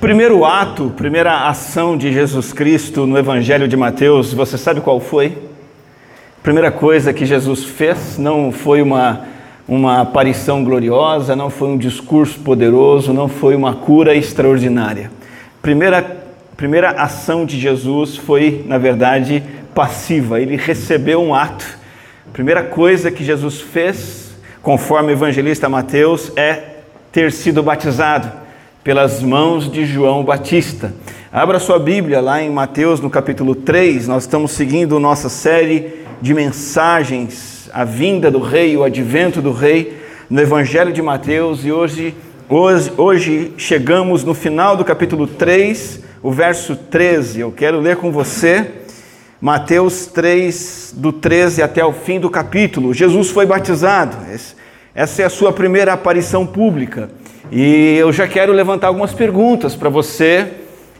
Primeiro ato, primeira ação de Jesus Cristo no Evangelho de Mateus, você sabe qual foi? Primeira coisa que Jesus fez não foi uma, uma aparição gloriosa, não foi um discurso poderoso, não foi uma cura extraordinária. Primeira, primeira ação de Jesus foi, na verdade, passiva, ele recebeu um ato. Primeira coisa que Jesus fez, conforme o evangelista Mateus, é ter sido batizado pelas mãos de João Batista. Abra sua Bíblia lá em Mateus, no capítulo 3, nós estamos seguindo nossa série de mensagens, a vinda do rei, o advento do rei, no Evangelho de Mateus, e hoje, hoje, hoje chegamos no final do capítulo 3, o verso 13. Eu quero ler com você Mateus 3, do 13 até o fim do capítulo. Jesus foi batizado, essa é a sua primeira aparição pública. E eu já quero levantar algumas perguntas para você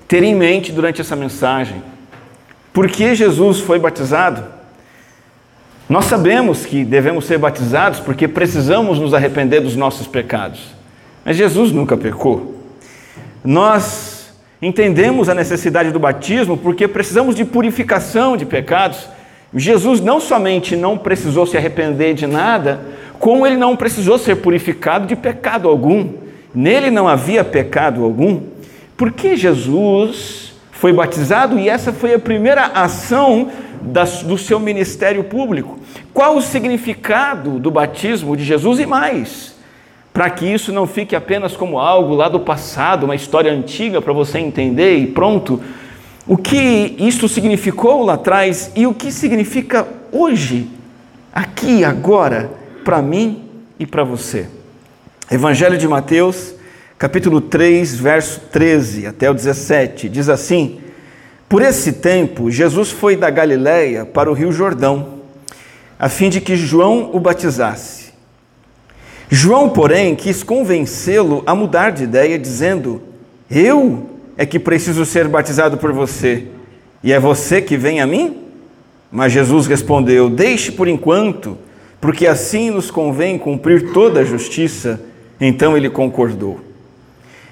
ter em mente durante essa mensagem. Por que Jesus foi batizado? Nós sabemos que devemos ser batizados porque precisamos nos arrepender dos nossos pecados. Mas Jesus nunca pecou. Nós Entendemos a necessidade do batismo porque precisamos de purificação de pecados. Jesus não somente não precisou se arrepender de nada, como ele não precisou ser purificado de pecado algum. Nele não havia pecado algum. Por que Jesus foi batizado e essa foi a primeira ação do seu ministério público? Qual o significado do batismo de Jesus e mais? para que isso não fique apenas como algo lá do passado, uma história antiga para você entender e pronto. O que isso significou lá atrás e o que significa hoje, aqui, agora, para mim e para você. Evangelho de Mateus, capítulo 3, verso 13 até o 17, diz assim: Por esse tempo, Jesus foi da Galiléia para o Rio Jordão, a fim de que João o batizasse. João, porém, quis convencê-lo a mudar de ideia, dizendo: Eu é que preciso ser batizado por você, e é você que vem a mim? Mas Jesus respondeu: Deixe por enquanto, porque assim nos convém cumprir toda a justiça. Então ele concordou.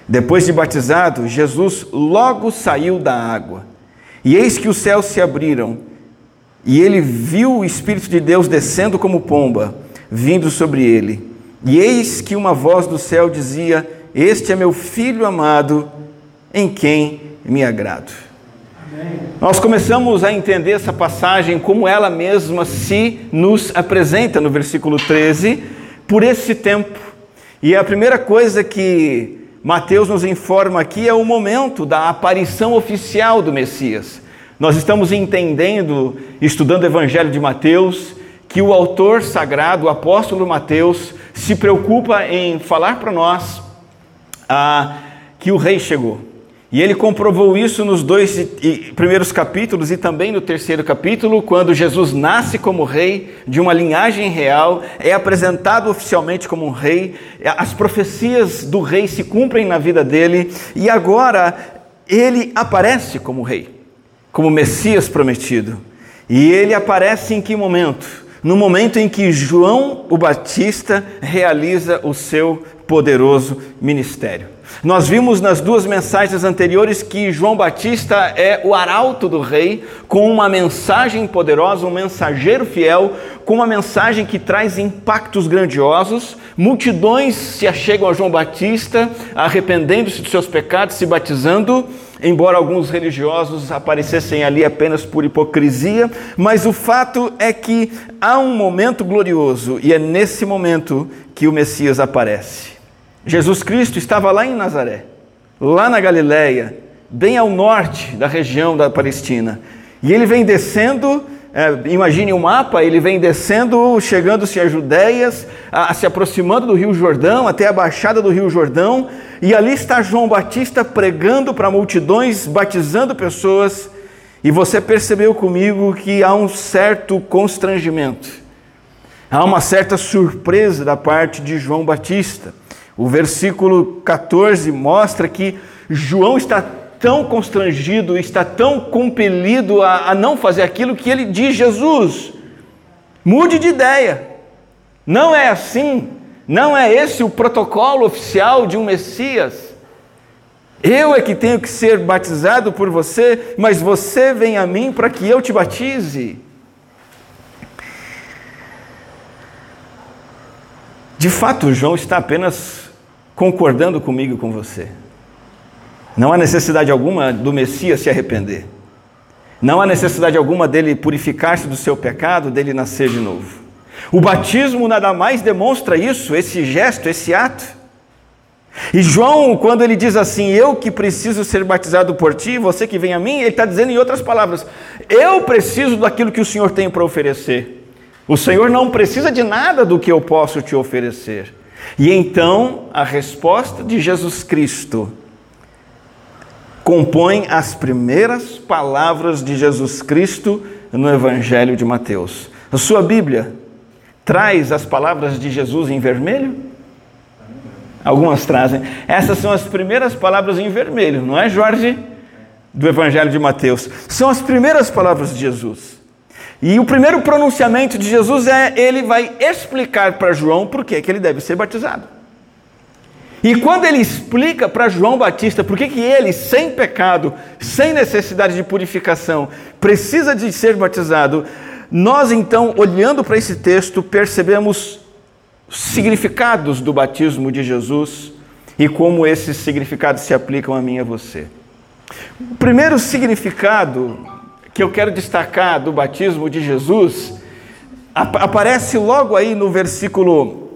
Depois de batizado, Jesus logo saiu da água. E eis que os céus se abriram, e ele viu o Espírito de Deus descendo como pomba, vindo sobre ele. E eis que uma voz do céu dizia: Este é meu filho amado, em quem me agrado. Amém. Nós começamos a entender essa passagem como ela mesma se nos apresenta no versículo 13, por esse tempo. E a primeira coisa que Mateus nos informa aqui é o momento da aparição oficial do Messias. Nós estamos entendendo, estudando o Evangelho de Mateus, que o autor sagrado, o apóstolo Mateus, se preocupa em falar para nós ah, que o rei chegou. E ele comprovou isso nos dois primeiros capítulos e também no terceiro capítulo, quando Jesus nasce como rei de uma linhagem real, é apresentado oficialmente como um rei, as profecias do rei se cumprem na vida dele e agora ele aparece como rei, como Messias prometido. E ele aparece em que momento? no momento em que João o Batista realiza o seu poderoso ministério. Nós vimos nas duas mensagens anteriores que João Batista é o arauto do rei, com uma mensagem poderosa, um mensageiro fiel, com uma mensagem que traz impactos grandiosos. Multidões se achegam a João Batista, arrependendo-se dos seus pecados, se batizando embora alguns religiosos aparecessem ali apenas por hipocrisia, mas o fato é que há um momento glorioso e é nesse momento que o Messias aparece. Jesus Cristo estava lá em Nazaré, lá na Galiléia, bem ao norte da região da Palestina, e ele vem descendo é, imagine o um mapa, ele vem descendo, chegando-se a Judéias, a, a, se aproximando do Rio Jordão, até a baixada do Rio Jordão, e ali está João Batista pregando para multidões, batizando pessoas, e você percebeu comigo que há um certo constrangimento, há uma certa surpresa da parte de João Batista. O versículo 14 mostra que João está tão constrangido, está tão compelido a, a não fazer aquilo que ele diz: Jesus, mude de ideia. Não é assim. Não é esse o protocolo oficial de um Messias. Eu é que tenho que ser batizado por você, mas você vem a mim para que eu te batize. De fato, João está apenas concordando comigo e com você. Não há necessidade alguma do Messias se arrepender. Não há necessidade alguma dele purificar-se do seu pecado, dele nascer de novo. O batismo nada mais demonstra isso, esse gesto, esse ato. E João, quando ele diz assim, eu que preciso ser batizado por ti, você que vem a mim, ele está dizendo em outras palavras, eu preciso daquilo que o Senhor tem para oferecer. O Senhor não precisa de nada do que eu posso te oferecer. E então a resposta de Jesus Cristo compõe as primeiras palavras de Jesus Cristo no Evangelho de Mateus. A sua Bíblia traz as palavras de Jesus em vermelho? Algumas trazem. Essas são as primeiras palavras em vermelho, não é, Jorge? Do Evangelho de Mateus. São as primeiras palavras de Jesus. E o primeiro pronunciamento de Jesus é: ele vai explicar para João por que ele deve ser batizado. E quando ele explica para João Batista por que ele, sem pecado, sem necessidade de purificação, precisa de ser batizado, nós então, olhando para esse texto, percebemos significados do batismo de Jesus e como esses significados se aplicam a mim e a você. O primeiro significado que eu quero destacar do batismo de Jesus ap aparece logo aí no versículo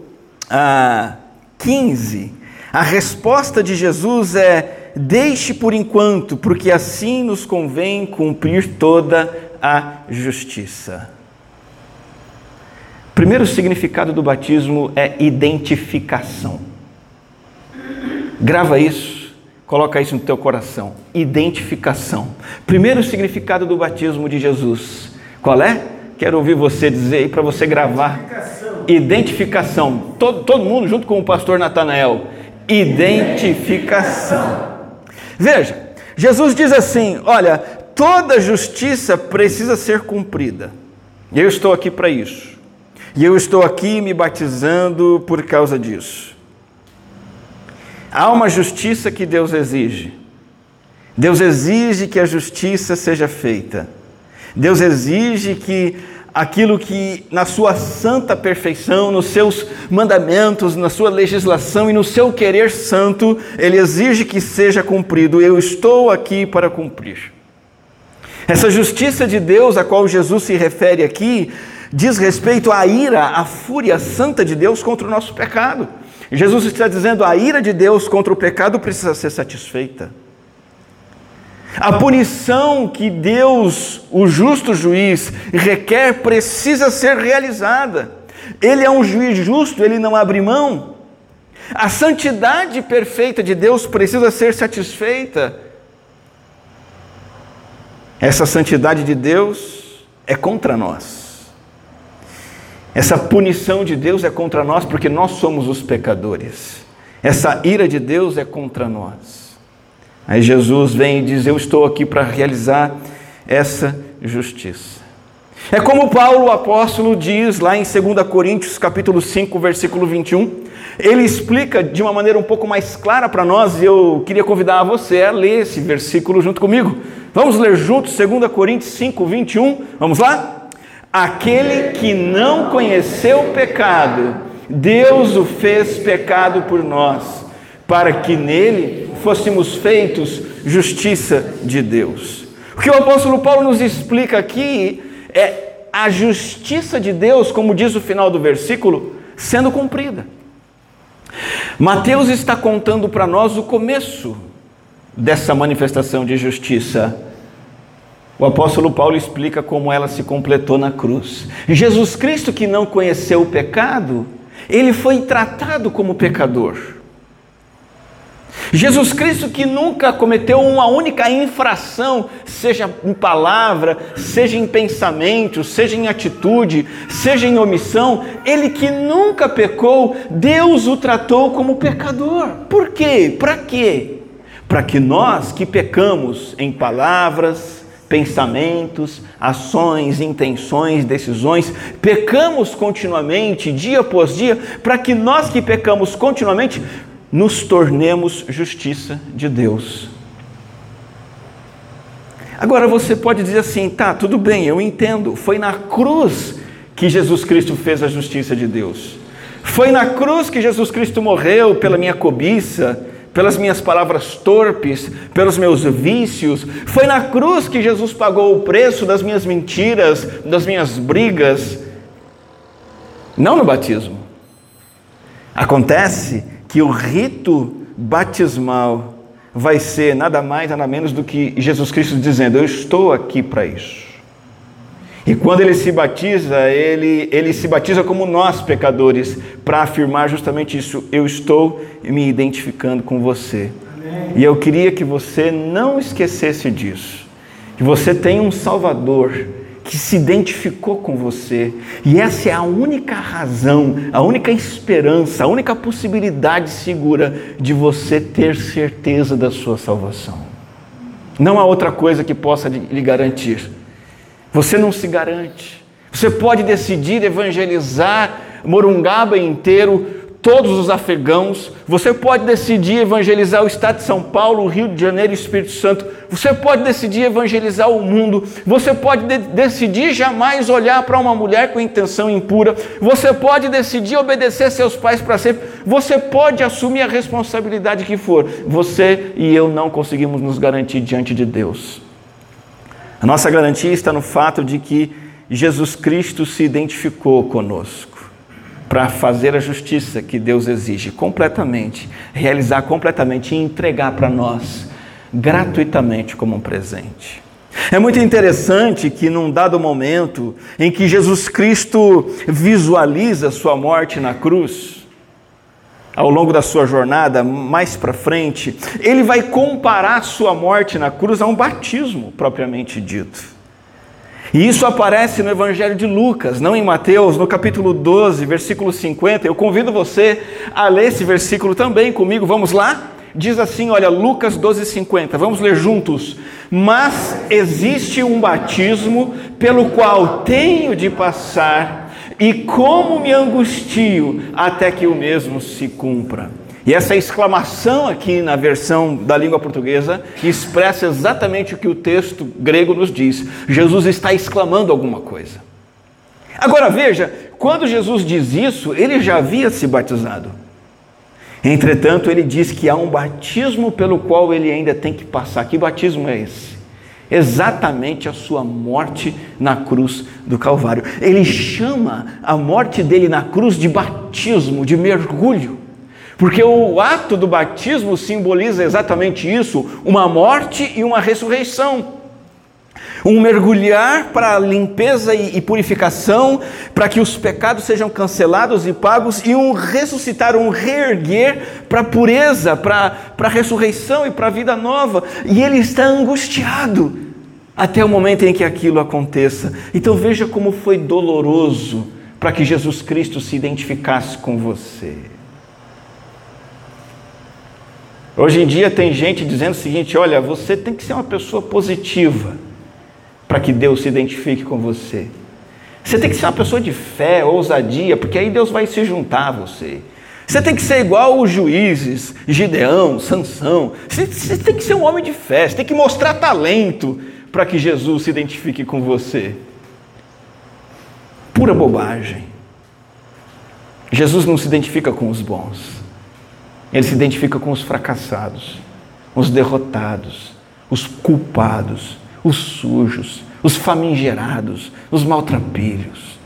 ah, 15. A resposta de Jesus é: Deixe por enquanto, porque assim nos convém cumprir toda a justiça. Primeiro significado do batismo é identificação. Grava isso, coloca isso no teu coração. Identificação. Primeiro significado do batismo de Jesus. Qual é? Quero ouvir você dizer aí para você gravar. Identificação. Identificação. Todo, todo mundo junto com o pastor Natanael. Identificação. Veja, Jesus diz assim: olha, toda justiça precisa ser cumprida. E eu estou aqui para isso. E eu estou aqui me batizando por causa disso. Há uma justiça que Deus exige. Deus exige que a justiça seja feita. Deus exige que aquilo que na sua santa perfeição, nos seus mandamentos, na sua legislação e no seu querer santo, ele exige que seja cumprido. Eu estou aqui para cumprir. Essa justiça de Deus a qual Jesus se refere aqui diz respeito à ira, à fúria santa de Deus contra o nosso pecado. Jesus está dizendo: a ira de Deus contra o pecado precisa ser satisfeita. A punição que Deus, o justo juiz, requer precisa ser realizada. Ele é um juiz justo, ele não abre mão. A santidade perfeita de Deus precisa ser satisfeita. Essa santidade de Deus é contra nós. Essa punição de Deus é contra nós porque nós somos os pecadores. Essa ira de Deus é contra nós. Aí Jesus vem e diz: Eu estou aqui para realizar essa justiça. É como Paulo, o apóstolo, diz lá em 2 Coríntios, capítulo 5, versículo 21. Ele explica de uma maneira um pouco mais clara para nós, e eu queria convidar você a ler esse versículo junto comigo. Vamos ler juntos 2 Coríntios 5, 21. Vamos lá? Aquele que não conheceu o pecado, Deus o fez pecado por nós, para que nele fôssemos feitos justiça de Deus. O que o apóstolo Paulo nos explica aqui é a justiça de Deus, como diz o final do versículo, sendo cumprida. Mateus está contando para nós o começo dessa manifestação de justiça o apóstolo Paulo explica como ela se completou na cruz. Jesus Cristo, que não conheceu o pecado, ele foi tratado como pecador. Jesus Cristo, que nunca cometeu uma única infração, seja em palavra, seja em pensamento, seja em atitude, seja em omissão, ele que nunca pecou, Deus o tratou como pecador. Por quê? Para quê? Para que nós que pecamos em palavras, pensamentos, ações, intenções, decisões, pecamos continuamente, dia após dia, para que nós que pecamos continuamente nos tornemos justiça de Deus. Agora você pode dizer assim, tá, tudo bem, eu entendo, foi na cruz que Jesus Cristo fez a justiça de Deus. Foi na cruz que Jesus Cristo morreu pela minha cobiça, pelas minhas palavras torpes, pelos meus vícios. Foi na cruz que Jesus pagou o preço das minhas mentiras, das minhas brigas. Não no batismo. Acontece que o rito batismal vai ser nada mais, nada menos do que Jesus Cristo dizendo: Eu estou aqui para isso. E quando ele se batiza, ele, ele se batiza como nós, pecadores, para afirmar justamente isso: eu estou me identificando com você. Amém. E eu queria que você não esquecesse disso. Que você tem um Salvador que se identificou com você. E essa é a única razão, a única esperança, a única possibilidade segura de você ter certeza da sua salvação. Não há outra coisa que possa lhe garantir. Você não se garante. Você pode decidir evangelizar Morungaba inteiro, todos os afegãos. Você pode decidir evangelizar o estado de São Paulo, Rio de Janeiro e Espírito Santo. Você pode decidir evangelizar o mundo. Você pode de decidir jamais olhar para uma mulher com intenção impura. Você pode decidir obedecer seus pais para sempre. Você pode assumir a responsabilidade que for. Você e eu não conseguimos nos garantir diante de Deus. A nossa garantia está no fato de que Jesus Cristo se identificou conosco para fazer a justiça que Deus exige completamente, realizar completamente e entregar para nós gratuitamente como um presente. É muito interessante que num dado momento em que Jesus Cristo visualiza sua morte na cruz, ao longo da sua jornada, mais para frente, ele vai comparar sua morte na cruz a um batismo propriamente dito. E isso aparece no Evangelho de Lucas, não em Mateus, no capítulo 12, versículo 50. Eu convido você a ler esse versículo também comigo. Vamos lá? Diz assim, olha, Lucas 12, 50. Vamos ler juntos. Mas existe um batismo pelo qual tenho de passar e como me angustio até que o mesmo se cumpra. E essa exclamação aqui na versão da língua portuguesa expressa exatamente o que o texto grego nos diz. Jesus está exclamando alguma coisa. Agora veja, quando Jesus diz isso, ele já havia se batizado. Entretanto, ele diz que há um batismo pelo qual ele ainda tem que passar. Que batismo é esse? Exatamente a sua morte na cruz do Calvário. Ele chama a morte dele na cruz de batismo, de mergulho. Porque o ato do batismo simboliza exatamente isso: uma morte e uma ressurreição. Um mergulhar para limpeza e purificação, para que os pecados sejam cancelados e pagos, e um ressuscitar, um reerguer para a pureza, para a ressurreição e para a vida nova. E ele está angustiado até o momento em que aquilo aconteça. Então veja como foi doloroso para que Jesus Cristo se identificasse com você. Hoje em dia tem gente dizendo o seguinte: olha, você tem que ser uma pessoa positiva para que Deus se identifique com você. Você tem que ser uma pessoa de fé, ousadia, porque aí Deus vai se juntar a você. Você tem que ser igual os juízes, Gideão, Sansão. Você, você tem que ser um homem de fé, você tem que mostrar talento para que Jesus se identifique com você. Pura bobagem. Jesus não se identifica com os bons, ele se identifica com os fracassados, os derrotados, os culpados, os sujos, os famigerados, os maltrapilhos.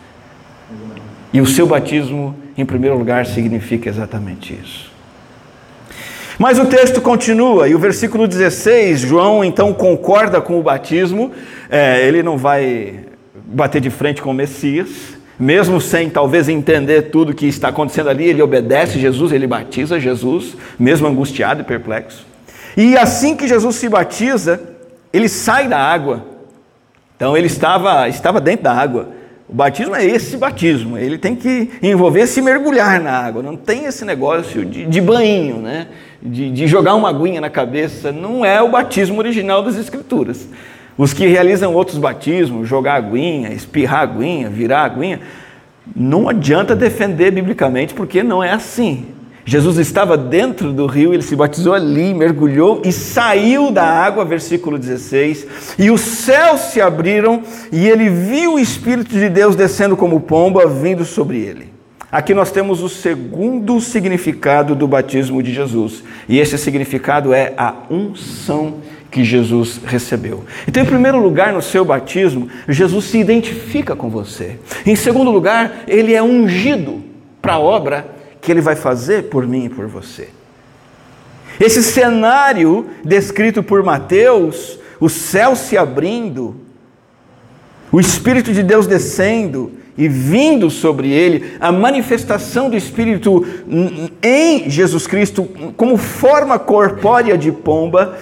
E o seu batismo, em primeiro lugar, significa exatamente isso. Mas o texto continua, e o versículo 16, João então concorda com o batismo, é, ele não vai bater de frente com o Messias, mesmo sem talvez entender tudo que está acontecendo ali, ele obedece Jesus, ele batiza Jesus, mesmo angustiado e perplexo. E assim que Jesus se batiza, ele sai da água. Então ele estava, estava dentro da água. O batismo é esse batismo, ele tem que envolver se mergulhar na água, não tem esse negócio de, de banho, né? De, de, jogar uma aguinha na cabeça, não é o batismo original das Escrituras. Os que realizam outros batismos, jogar aguinha, espirrar aguinha, virar aguinha, não adianta defender biblicamente, porque não é assim. Jesus estava dentro do rio, ele se batizou ali, mergulhou e saiu da água, versículo 16. E os céus se abriram e ele viu o Espírito de Deus descendo como pomba, vindo sobre ele. Aqui nós temos o segundo significado do batismo de Jesus, e esse significado é a unção que Jesus recebeu. Então, em primeiro lugar, no seu batismo, Jesus se identifica com você. Em segundo lugar, ele é ungido para a obra que ele vai fazer por mim e por você. Esse cenário descrito por Mateus, o céu se abrindo, o Espírito de Deus descendo e vindo sobre ele, a manifestação do Espírito em Jesus Cristo como forma corpórea de pomba,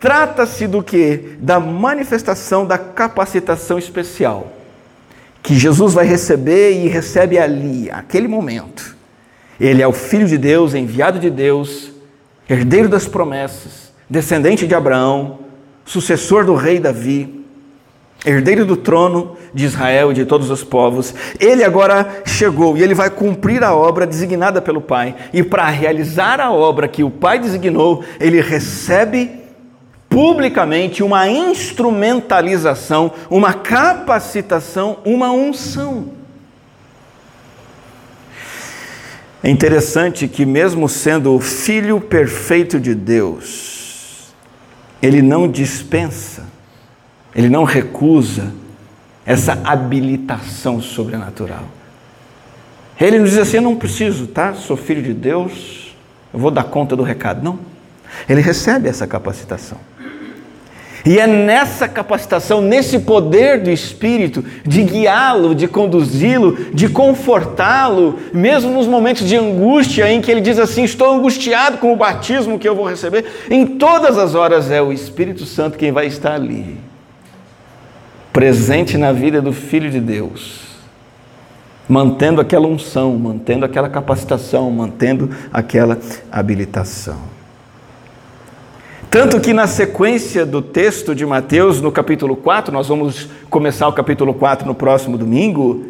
trata-se do que? Da manifestação da capacitação especial que Jesus vai receber e recebe ali, aquele momento. Ele é o Filho de Deus, enviado de Deus, herdeiro das promessas, descendente de Abraão, sucessor do rei Davi, herdeiro do trono de Israel e de todos os povos. Ele agora chegou e ele vai cumprir a obra designada pelo Pai. E para realizar a obra que o Pai designou, ele recebe publicamente uma instrumentalização, uma capacitação, uma unção. É interessante que, mesmo sendo o Filho perfeito de Deus, ele não dispensa, ele não recusa essa habilitação sobrenatural. Ele nos diz assim: Eu não preciso, tá? Sou filho de Deus, eu vou dar conta do recado. Não. Ele recebe essa capacitação. E é nessa capacitação, nesse poder do Espírito, de guiá-lo, de conduzi-lo, de confortá-lo, mesmo nos momentos de angústia em que ele diz assim: Estou angustiado com o batismo que eu vou receber. Em todas as horas é o Espírito Santo quem vai estar ali, presente na vida do Filho de Deus, mantendo aquela unção, mantendo aquela capacitação, mantendo aquela habilitação. Tanto que na sequência do texto de Mateus, no capítulo 4, nós vamos começar o capítulo 4 no próximo domingo.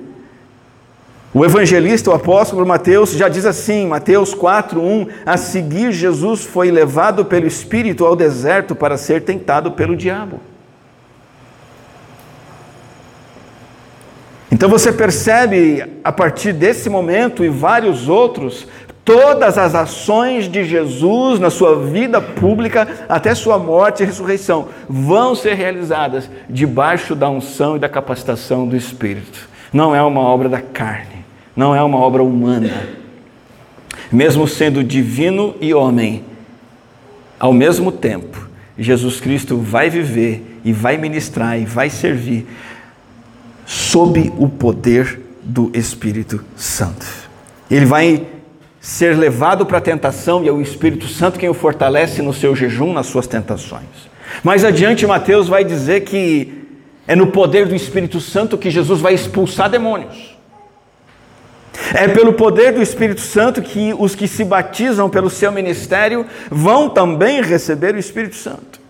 O evangelista, o apóstolo Mateus, já diz assim, Mateus 4:1, a seguir Jesus foi levado pelo Espírito ao deserto para ser tentado pelo diabo. Então você percebe a partir desse momento e vários outros Todas as ações de Jesus na sua vida pública, até sua morte e ressurreição, vão ser realizadas debaixo da unção e da capacitação do Espírito. Não é uma obra da carne, não é uma obra humana. Mesmo sendo divino e homem, ao mesmo tempo, Jesus Cristo vai viver e vai ministrar e vai servir sob o poder do Espírito Santo. Ele vai ser levado para a tentação e é o Espírito Santo quem o fortalece no seu jejum, nas suas tentações. Mais adiante, Mateus vai dizer que é no poder do Espírito Santo que Jesus vai expulsar demônios. É pelo poder do Espírito Santo que os que se batizam pelo seu ministério vão também receber o Espírito Santo.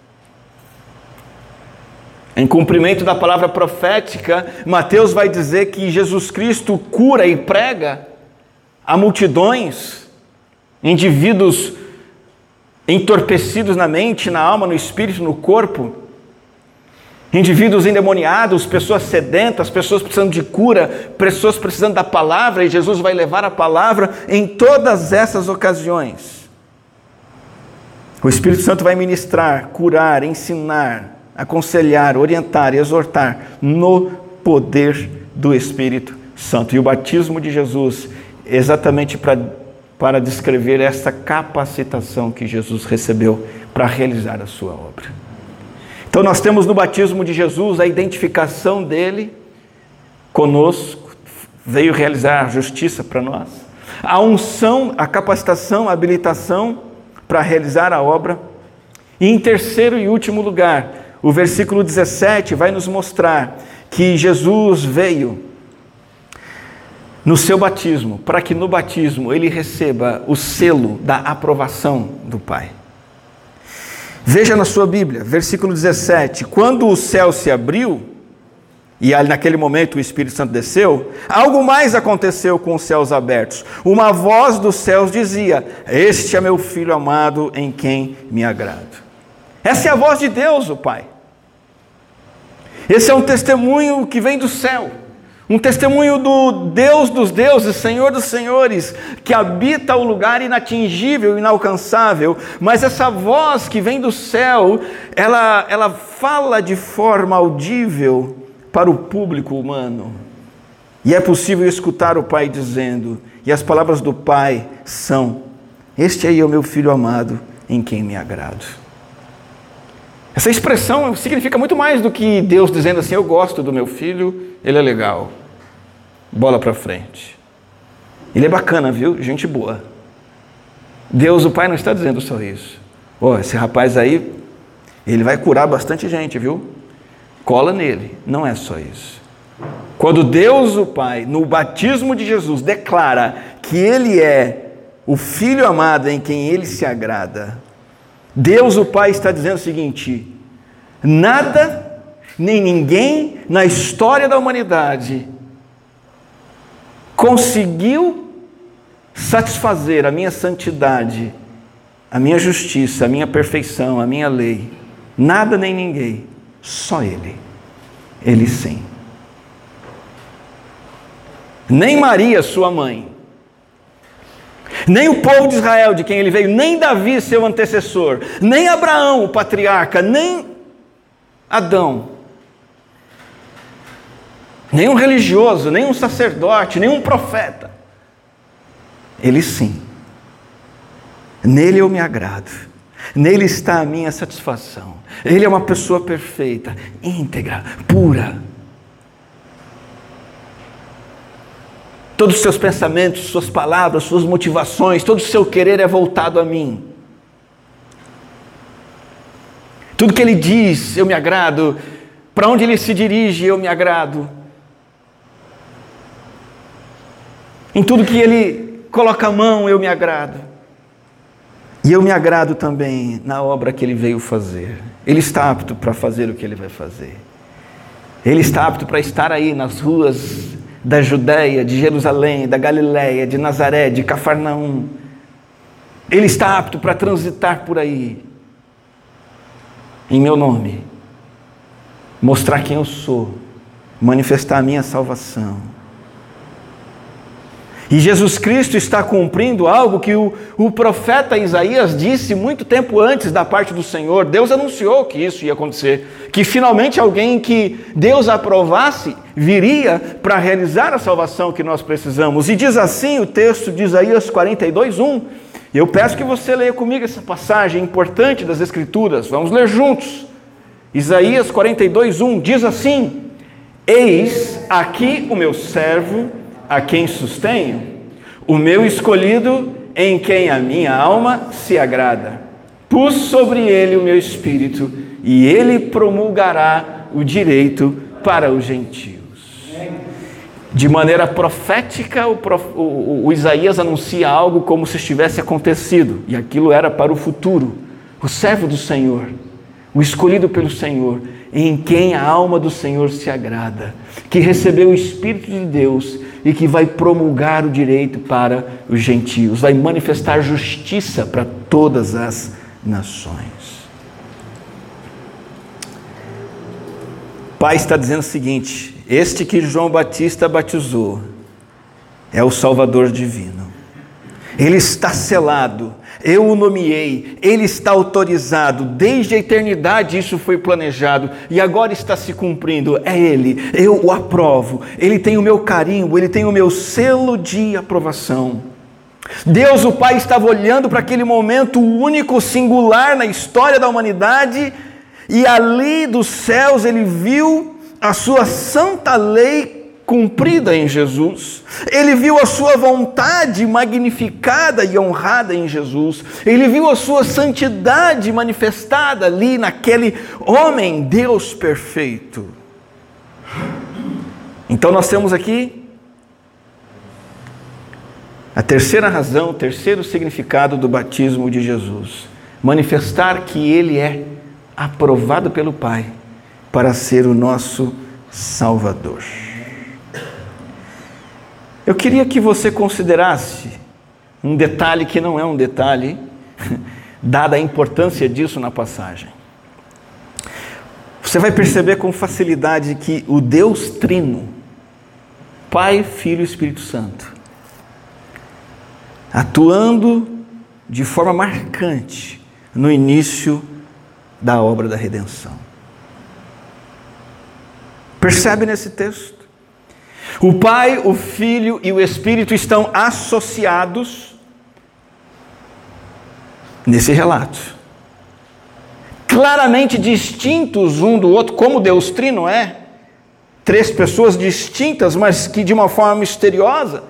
Em cumprimento da palavra profética, Mateus vai dizer que Jesus Cristo cura e prega a multidões, indivíduos entorpecidos na mente, na alma, no espírito, no corpo, indivíduos endemoniados, pessoas sedentas, pessoas precisando de cura, pessoas precisando da palavra, e Jesus vai levar a palavra em todas essas ocasiões. O Espírito Santo vai ministrar, curar, ensinar, aconselhar, orientar, exortar no poder do Espírito Santo. E o batismo de Jesus exatamente para, para descrever essa capacitação que Jesus recebeu para realizar a sua obra. Então, nós temos no batismo de Jesus a identificação dele conosco, veio realizar a justiça para nós, a unção, a capacitação, a habilitação para realizar a obra. E em terceiro e último lugar, o versículo 17 vai nos mostrar que Jesus veio no seu batismo, para que no batismo ele receba o selo da aprovação do Pai. Veja na sua Bíblia, versículo 17: Quando o céu se abriu, e naquele momento o Espírito Santo desceu, algo mais aconteceu com os céus abertos. Uma voz dos céus dizia: Este é meu filho amado em quem me agrado. Essa é a voz de Deus, o Pai. Esse é um testemunho que vem do céu. Um testemunho do Deus dos deuses, Senhor dos senhores, que habita o lugar inatingível, inalcançável, mas essa voz que vem do céu, ela, ela fala de forma audível para o público humano. E é possível escutar o Pai dizendo, e as palavras do Pai são: Este aí é o meu filho amado, em quem me agrado. Essa expressão significa muito mais do que Deus dizendo assim: Eu gosto do meu filho, ele é legal. Bola para frente. Ele é bacana, viu? Gente boa. Deus, o Pai, não está dizendo só isso. Oh, esse rapaz aí, ele vai curar bastante gente, viu? Cola nele. Não é só isso. Quando Deus, o Pai, no batismo de Jesus, declara que Ele é o Filho amado em quem Ele se agrada, Deus, o Pai, está dizendo o seguinte: nada, nem ninguém na história da humanidade conseguiu satisfazer a minha santidade, a minha justiça, a minha perfeição, a minha lei. Nada nem ninguém, só Ele. Ele sim. Nem Maria, sua mãe, nem o povo de Israel, de quem ele veio, nem Davi, seu antecessor, nem Abraão, o patriarca, nem Adão, nem um religioso, nem um sacerdote, nem um profeta. Ele sim. Nele eu me agrado. Nele está a minha satisfação. Ele é uma pessoa perfeita, íntegra, pura. Todos os seus pensamentos, suas palavras, suas motivações, todo o seu querer é voltado a mim. Tudo que ele diz, eu me agrado. Para onde ele se dirige, eu me agrado. Em tudo que ele coloca a mão, eu me agrado. E eu me agrado também na obra que ele veio fazer. Ele está apto para fazer o que ele vai fazer. Ele está apto para estar aí nas ruas da Judéia, de Jerusalém, da Galiléia, de Nazaré, de Cafarnaum. Ele está apto para transitar por aí, em meu nome, mostrar quem eu sou, manifestar a minha salvação. E Jesus Cristo está cumprindo algo que o, o, profeta Isaías disse muito tempo antes da parte do Senhor. Deus anunciou que isso ia acontecer, que finalmente alguém que Deus aprovasse viria para realizar a salvação que nós precisamos. E diz assim o texto de Isaías 42, 1. Eu peço que você leia comigo essa passagem importante das Escrituras. Vamos ler juntos. Isaías 42, 1 diz assim: Eis aqui o meu servo a quem sustenho, o meu escolhido em quem a minha alma se agrada. Pus sobre ele o meu espírito e ele promulgará o direito para os gentios. De maneira profética, o, o, o, Isaías anuncia algo como se estivesse acontecido, e aquilo era para o futuro. O servo do Senhor, o escolhido pelo Senhor, em quem a alma do Senhor se agrada, que recebeu o Espírito de Deus e que vai promulgar o direito para os gentios, vai manifestar justiça para todas as nações. O Pai está dizendo o seguinte: este que João Batista batizou é o Salvador divino. Ele está selado, eu o nomeei, ele está autorizado, desde a eternidade isso foi planejado e agora está se cumprindo. É ele, eu o aprovo, ele tem o meu carimbo, ele tem o meu selo de aprovação. Deus, o Pai, estava olhando para aquele momento único, singular na história da humanidade, e ali dos céus ele viu a sua santa lei cumprida em Jesus, ele viu a sua vontade magnificada e honrada em Jesus, ele viu a sua santidade manifestada ali naquele homem, Deus perfeito. Então nós temos aqui a terceira razão, o terceiro significado do batismo de Jesus: manifestar que ele é aprovado pelo Pai para ser o nosso Salvador. Eu queria que você considerasse um detalhe que não é um detalhe, dada a importância disso na passagem. Você vai perceber com facilidade que o Deus Trino, Pai, Filho e Espírito Santo, atuando de forma marcante no início da obra da redenção. Percebe nesse texto? O Pai, o Filho e o Espírito estão associados nesse relato. Claramente distintos um do outro, como Deus Trino é. Três pessoas distintas, mas que de uma forma misteriosa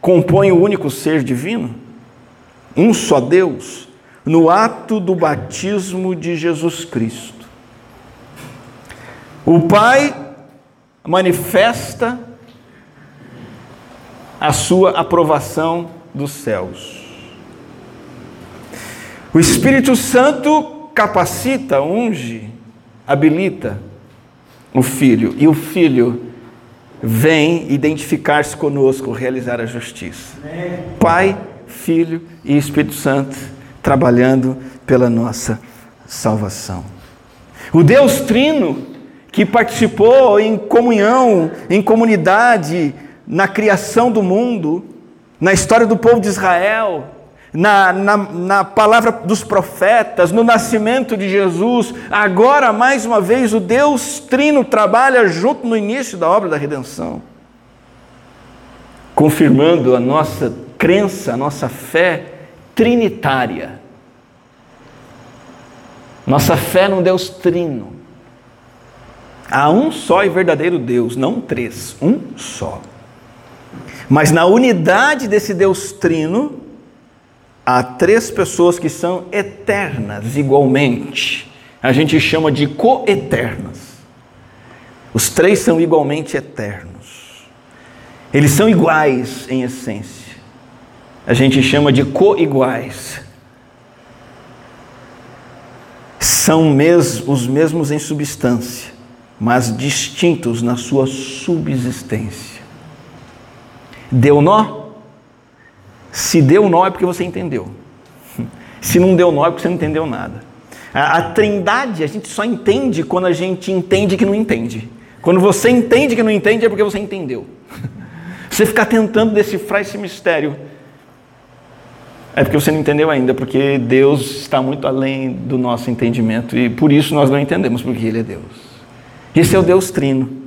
compõem o único ser divino. Um só Deus, no ato do batismo de Jesus Cristo. O Pai manifesta a sua aprovação dos céus. O Espírito Santo capacita, unge, habilita o Filho, e o Filho vem identificar-se conosco, realizar a justiça. Pai, Filho e Espírito Santo trabalhando pela nossa salvação. O Deus Trino, que participou em comunhão, em comunidade, na criação do mundo, na história do povo de Israel, na, na, na, palavra dos profetas, no nascimento de Jesus, agora mais uma vez o Deus Trino trabalha junto no início da obra da redenção, confirmando a nossa crença, a nossa fé trinitária. Nossa fé num Deus Trino. Há um só e verdadeiro Deus, não três, um só. Mas na unidade desse Deus Trino, há três pessoas que são eternas igualmente. A gente chama de coeternas. Os três são igualmente eternos. Eles são iguais em essência. A gente chama de coiguais. São mes os mesmos em substância, mas distintos na sua subsistência. Deu nó? Se deu nó é porque você entendeu. Se não deu nó é porque você não entendeu nada. A, a trindade a gente só entende quando a gente entende que não entende. Quando você entende que não entende é porque você entendeu. Você ficar tentando decifrar esse mistério é porque você não entendeu ainda, porque Deus está muito além do nosso entendimento e por isso nós não entendemos porque Ele é Deus. Esse é o Deus Trino.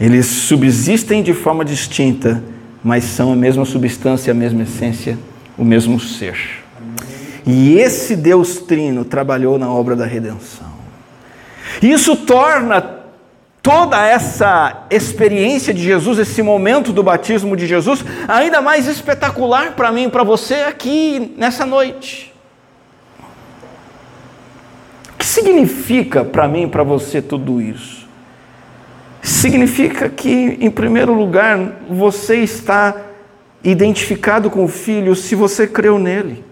Eles subsistem de forma distinta, mas são a mesma substância, a mesma essência, o mesmo ser. E esse Deus Trino trabalhou na obra da redenção. Isso torna toda essa experiência de Jesus, esse momento do batismo de Jesus, ainda mais espetacular para mim e para você aqui nessa noite. O que significa para mim e para você tudo isso? significa que, em primeiro lugar, você está identificado com o Filho se você creu nele.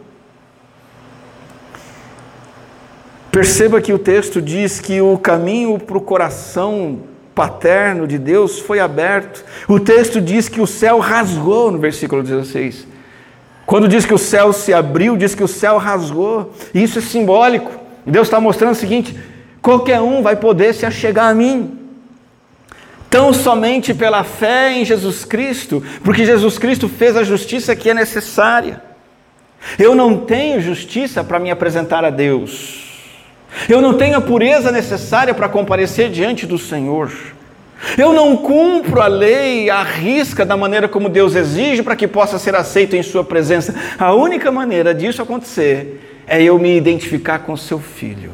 Perceba que o texto diz que o caminho para o coração paterno de Deus foi aberto. O texto diz que o céu rasgou no versículo 16. Quando diz que o céu se abriu, diz que o céu rasgou. Isso é simbólico. Deus está mostrando o seguinte: qualquer um vai poder se achegar a mim. Tão somente pela fé em Jesus Cristo, porque Jesus Cristo fez a justiça que é necessária. Eu não tenho justiça para me apresentar a Deus. Eu não tenho a pureza necessária para comparecer diante do Senhor. Eu não cumpro a lei à risca da maneira como Deus exige para que possa ser aceito em Sua presença. A única maneira disso acontecer é eu me identificar com Seu Filho.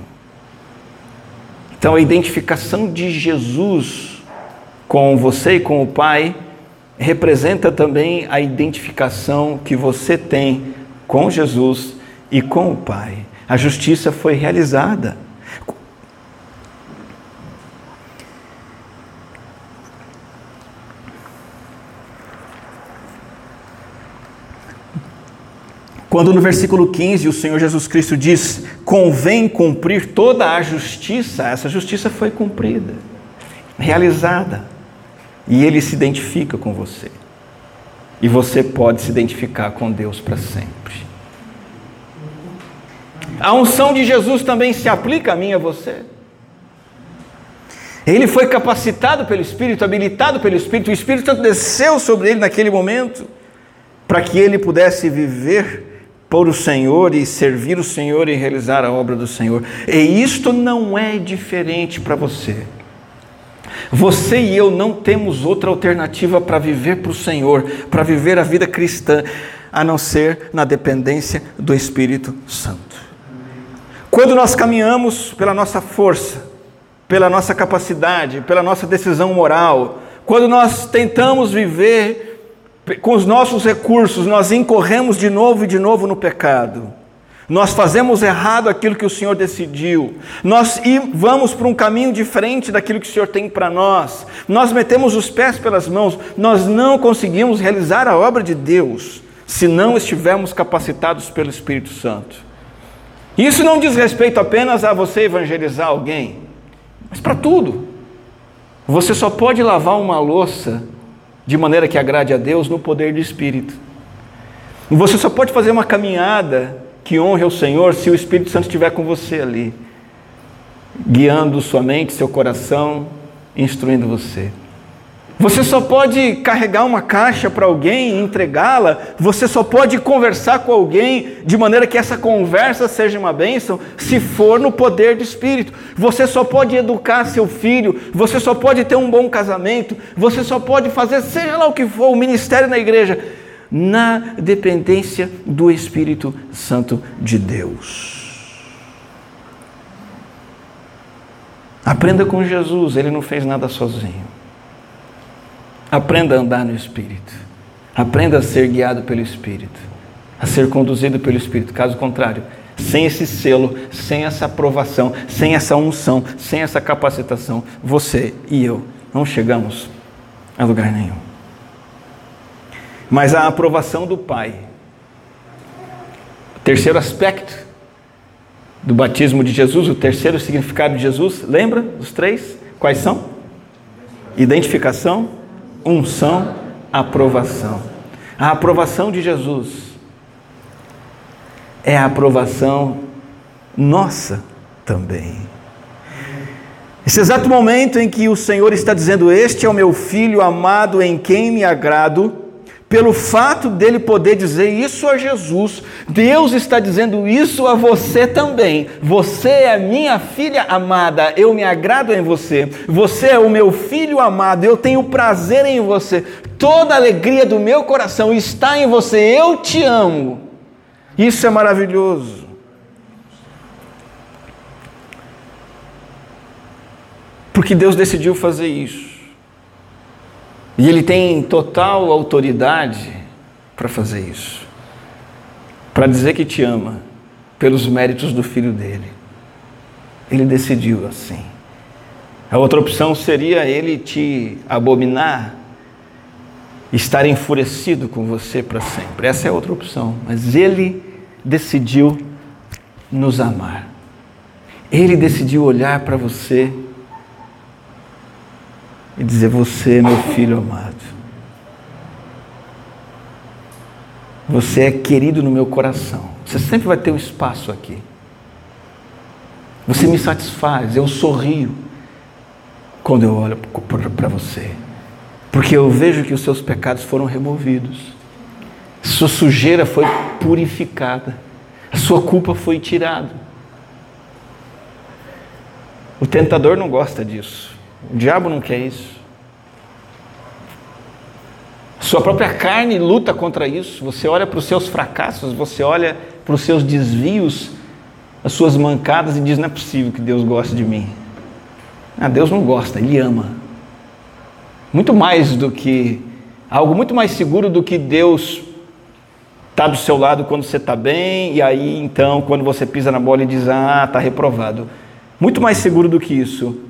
Então, a identificação de Jesus com você e com o Pai representa também a identificação que você tem com Jesus e com o Pai. A justiça foi realizada. Quando no versículo 15 o Senhor Jesus Cristo diz: convém cumprir toda a justiça, essa justiça foi cumprida, realizada, e ele se identifica com você. E você pode se identificar com Deus para sempre. A unção de Jesus também se aplica a mim e a você. Ele foi capacitado pelo Espírito, habilitado pelo Espírito, o Espírito Santo desceu sobre ele naquele momento, para que ele pudesse viver por o Senhor e servir o Senhor e realizar a obra do Senhor. E isto não é diferente para você. Você e eu não temos outra alternativa para viver para o Senhor, para viver a vida cristã, a não ser na dependência do Espírito Santo. Quando nós caminhamos pela nossa força, pela nossa capacidade, pela nossa decisão moral, quando nós tentamos viver com os nossos recursos, nós incorremos de novo e de novo no pecado. Nós fazemos errado aquilo que o Senhor decidiu. Nós vamos para um caminho diferente daquilo que o Senhor tem para nós. Nós metemos os pés pelas mãos. Nós não conseguimos realizar a obra de Deus se não estivermos capacitados pelo Espírito Santo. Isso não diz respeito apenas a você evangelizar alguém, mas para tudo. Você só pode lavar uma louça de maneira que agrade a Deus no poder do Espírito. Você só pode fazer uma caminhada que honre ao Senhor se o Espírito Santo estiver com você ali, guiando sua mente, seu coração, instruindo você. Você só pode carregar uma caixa para alguém e entregá-la, você só pode conversar com alguém de maneira que essa conversa seja uma bênção, se for no poder do Espírito. Você só pode educar seu filho, você só pode ter um bom casamento, você só pode fazer, seja lá o que for, o ministério na igreja, na dependência do Espírito Santo de Deus. Aprenda com Jesus, ele não fez nada sozinho. Aprenda a andar no Espírito. Aprenda a ser guiado pelo Espírito, a ser conduzido pelo Espírito. Caso contrário, sem esse selo, sem essa aprovação, sem essa unção, sem essa capacitação, você e eu não chegamos a lugar nenhum mas a aprovação do Pai. Terceiro aspecto do batismo de Jesus, o terceiro significado de Jesus, lembra os três? Quais são? Identificação, unção, aprovação. A aprovação de Jesus é a aprovação nossa também. Esse exato momento em que o Senhor está dizendo: Este é o meu filho amado em quem me agrado pelo fato dele poder dizer isso a Jesus, Deus está dizendo isso a você também. Você é minha filha amada, eu me agrado em você. Você é o meu filho amado, eu tenho prazer em você. Toda a alegria do meu coração está em você, eu te amo. Isso é maravilhoso. Porque Deus decidiu fazer isso. E ele tem total autoridade para fazer isso. Para dizer que te ama pelos méritos do filho dele. Ele decidiu assim. A outra opção seria ele te abominar, estar enfurecido com você para sempre. Essa é outra opção. Mas ele decidiu nos amar. Ele decidiu olhar para você e dizer: Você meu filho amado. Você é querido no meu coração. Você sempre vai ter um espaço aqui. Você me satisfaz, eu sorrio quando eu olho para você. Porque eu vejo que os seus pecados foram removidos. Sua sujeira foi purificada. A sua culpa foi tirada. O tentador não gosta disso. O diabo não quer isso. Sua própria carne luta contra isso. Você olha para os seus fracassos, você olha para os seus desvios, as suas mancadas e diz: não é possível que Deus goste de mim. Ah, Deus não gosta, Ele ama. Muito mais do que, algo muito mais seguro do que Deus está do seu lado quando você está bem, e aí então, quando você pisa na bola e diz: ah, está reprovado. Muito mais seguro do que isso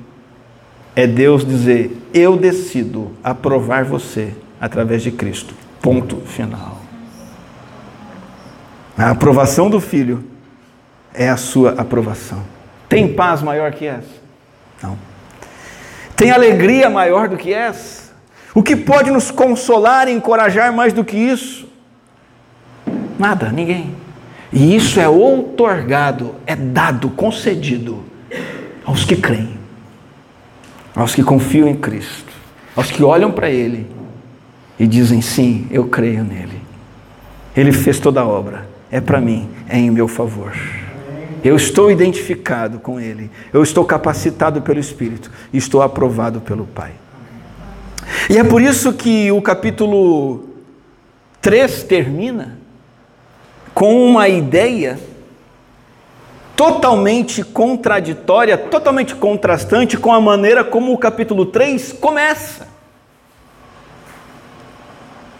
é Deus dizer: Eu decido aprovar você através de Cristo. Ponto final. A aprovação do filho é a sua aprovação. Tem paz maior que essa? Não. Tem alegria maior do que essa? O que pode nos consolar e encorajar mais do que isso? Nada, ninguém. E isso é outorgado, é dado, concedido aos que creem, aos que confiam em Cristo, aos que olham para Ele e dizem: sim, eu creio nele. Ele fez toda a obra, é para mim, é em meu favor. Eu estou identificado com Ele, eu estou capacitado pelo Espírito, estou aprovado pelo Pai. E é por isso que o capítulo 3 termina com uma ideia totalmente contraditória, totalmente contrastante com a maneira como o capítulo 3 começa.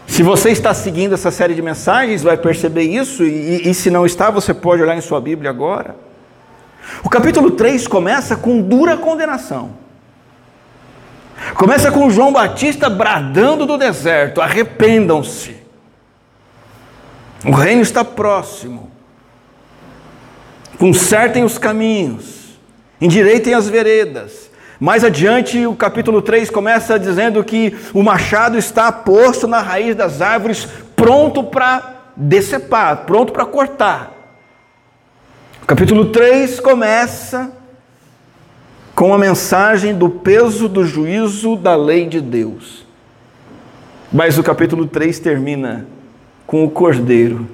Se você está seguindo essa série de mensagens, vai perceber isso, e, e, se não está, você pode olhar em sua Bíblia agora. O capítulo 3 começa com dura condenação. Começa com João Batista bradando do deserto: arrependam-se. O reino está próximo. Consertem os caminhos, endireitem as veredas, mais adiante, o capítulo 3 começa dizendo que o machado está posto na raiz das árvores, pronto para decepar, pronto para cortar. O capítulo 3 começa com a mensagem do peso do juízo da lei de Deus. Mas o capítulo 3 termina com o cordeiro,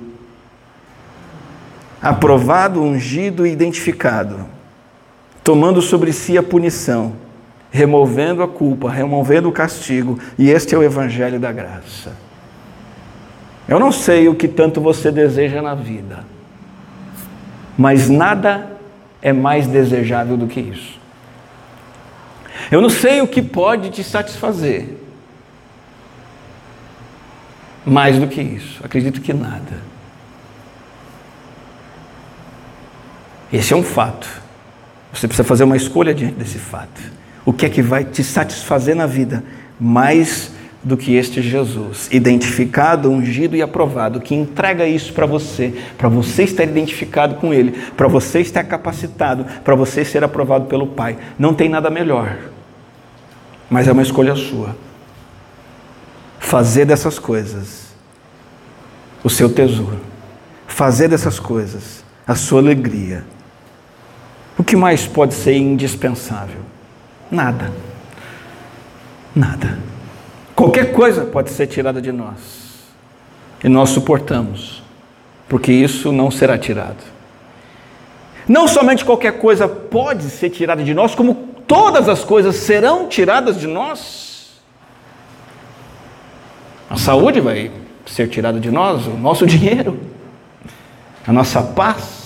aprovado, ungido e identificado tomando sobre si a punição, removendo a culpa, removendo o castigo, e este é o Evangelho da graça. Eu não sei o que tanto você deseja na vida, mas nada é mais desejável do que isso. Eu não sei o que pode te satisfazer, mais do que isso, acredito que nada. Esse é um fato. Você precisa fazer uma escolha diante desse fato. O que é que vai te satisfazer na vida mais do que este Jesus, identificado, ungido e aprovado, que entrega isso para você, para você estar identificado com Ele, para você estar capacitado, para você ser aprovado pelo Pai. Não tem nada melhor, mas é uma escolha sua. Fazer dessas coisas o seu tesouro, fazer dessas coisas a sua alegria o que mais pode ser indispensável? Nada. Nada. Qualquer coisa pode ser tirada de nós. E nós suportamos, porque isso não será tirado. Não somente qualquer coisa pode ser tirada de nós, como todas as coisas serão tiradas de nós. A saúde vai ser tirada de nós, o nosso dinheiro, a nossa paz,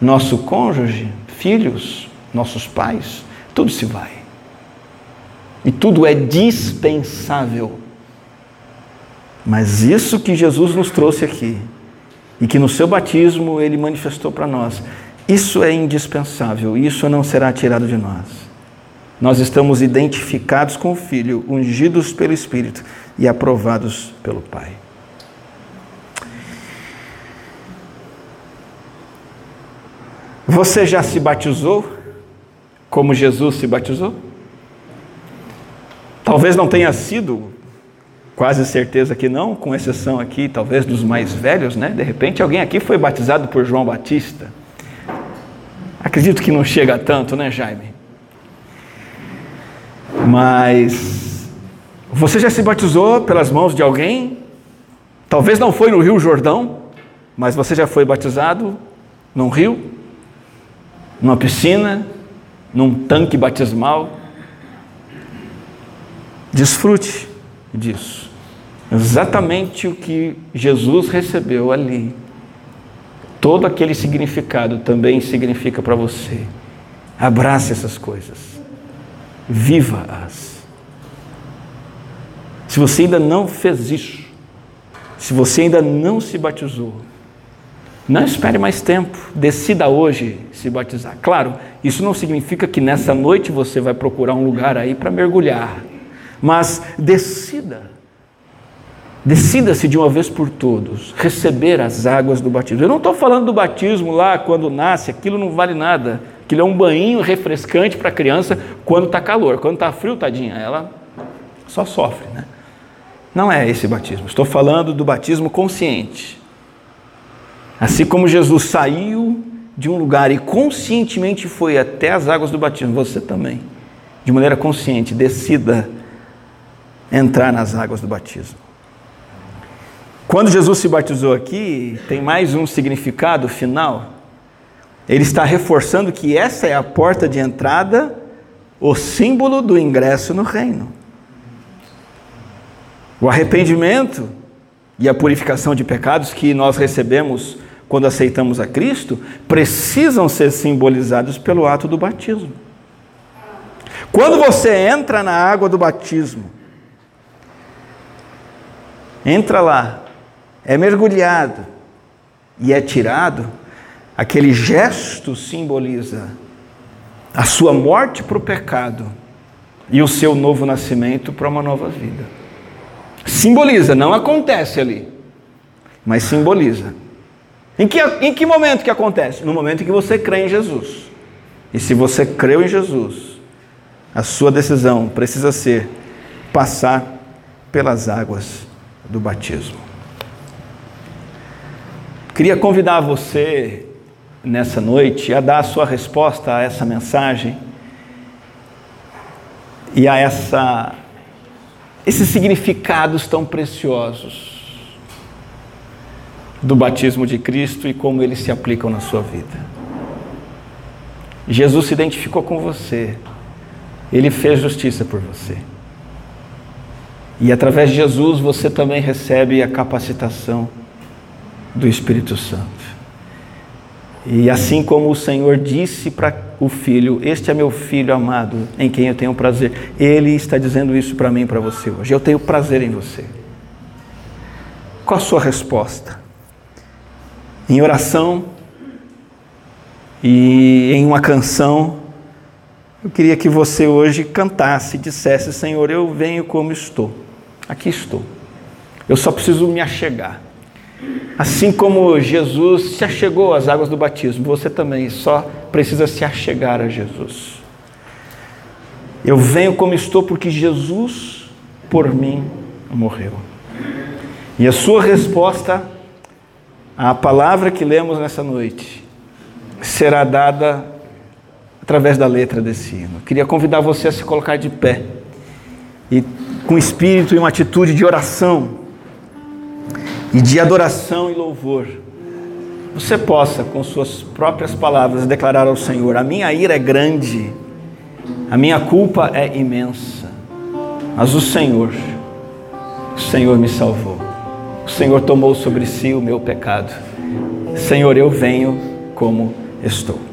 nosso cônjuge, filhos, nossos pais, tudo se vai. E tudo é dispensável. Mas isso que Jesus nos trouxe aqui, e que no seu batismo ele manifestou para nós, isso é indispensável, isso não será tirado de nós. Nós estamos identificados com o Filho, ungidos pelo Espírito e aprovados pelo Pai. Você já se batizou como Jesus se batizou? Talvez não tenha sido, quase certeza que não, com exceção aqui, talvez dos mais velhos, né? De repente alguém aqui foi batizado por João Batista. Acredito que não chega tanto, né, Jaime? Mas você já se batizou pelas mãos de alguém? Talvez não foi no Rio Jordão, mas você já foi batizado num rio? Numa piscina, num tanque batismal. Desfrute disso. Exatamente o que Jesus recebeu ali. Todo aquele significado também significa para você. Abrace essas coisas. Viva-as. Se você ainda não fez isso, se você ainda não se batizou, não espere mais tempo, decida hoje se batizar. Claro, isso não significa que nessa noite você vai procurar um lugar aí para mergulhar, mas decida Decida-se de uma vez por todos receber as águas do batismo. Eu não estou falando do batismo lá quando nasce, aquilo não vale nada. Aquilo é um banho refrescante para a criança quando está calor. Quando está frio, tadinha, ela só sofre, né? Não é esse batismo. Estou falando do batismo consciente. Assim como Jesus saiu de um lugar e conscientemente foi até as águas do batismo, você também, de maneira consciente, decida entrar nas águas do batismo. Quando Jesus se batizou aqui, tem mais um significado final. Ele está reforçando que essa é a porta de entrada, o símbolo do ingresso no reino. O arrependimento e a purificação de pecados que nós recebemos quando aceitamos a Cristo precisam ser simbolizados pelo ato do batismo. Quando você entra na água do batismo, entra lá é mergulhado e é tirado, aquele gesto simboliza a sua morte para o pecado e o seu novo nascimento para uma nova vida. Simboliza, não acontece ali, mas simboliza. Em que, em que momento que acontece? No momento em que você crê em Jesus. E se você creu em Jesus, a sua decisão precisa ser passar pelas águas do batismo. Queria convidar você nessa noite a dar a sua resposta a essa mensagem e a essa esses significados tão preciosos do batismo de Cristo e como eles se aplicam na sua vida. Jesus se identificou com você. Ele fez justiça por você. E através de Jesus você também recebe a capacitação do Espírito Santo. E assim como o Senhor disse para o filho: Este é meu filho amado, em quem eu tenho prazer. Ele está dizendo isso para mim e para você hoje. Eu tenho prazer em você. Qual a sua resposta? Em oração e em uma canção, eu queria que você hoje cantasse, dissesse: Senhor, eu venho como estou. Aqui estou. Eu só preciso me achegar. Assim como Jesus se achegou às águas do batismo, você também só precisa se achegar a Jesus. Eu venho como estou porque Jesus por mim morreu. E a sua resposta à palavra que lemos nessa noite será dada através da letra desse hino. Queria convidar você a se colocar de pé e com espírito e uma atitude de oração e de adoração e louvor, você possa, com suas próprias palavras, declarar ao Senhor: A minha ira é grande, a minha culpa é imensa, mas o Senhor, o Senhor me salvou, o Senhor tomou sobre si o meu pecado. Senhor, eu venho como estou.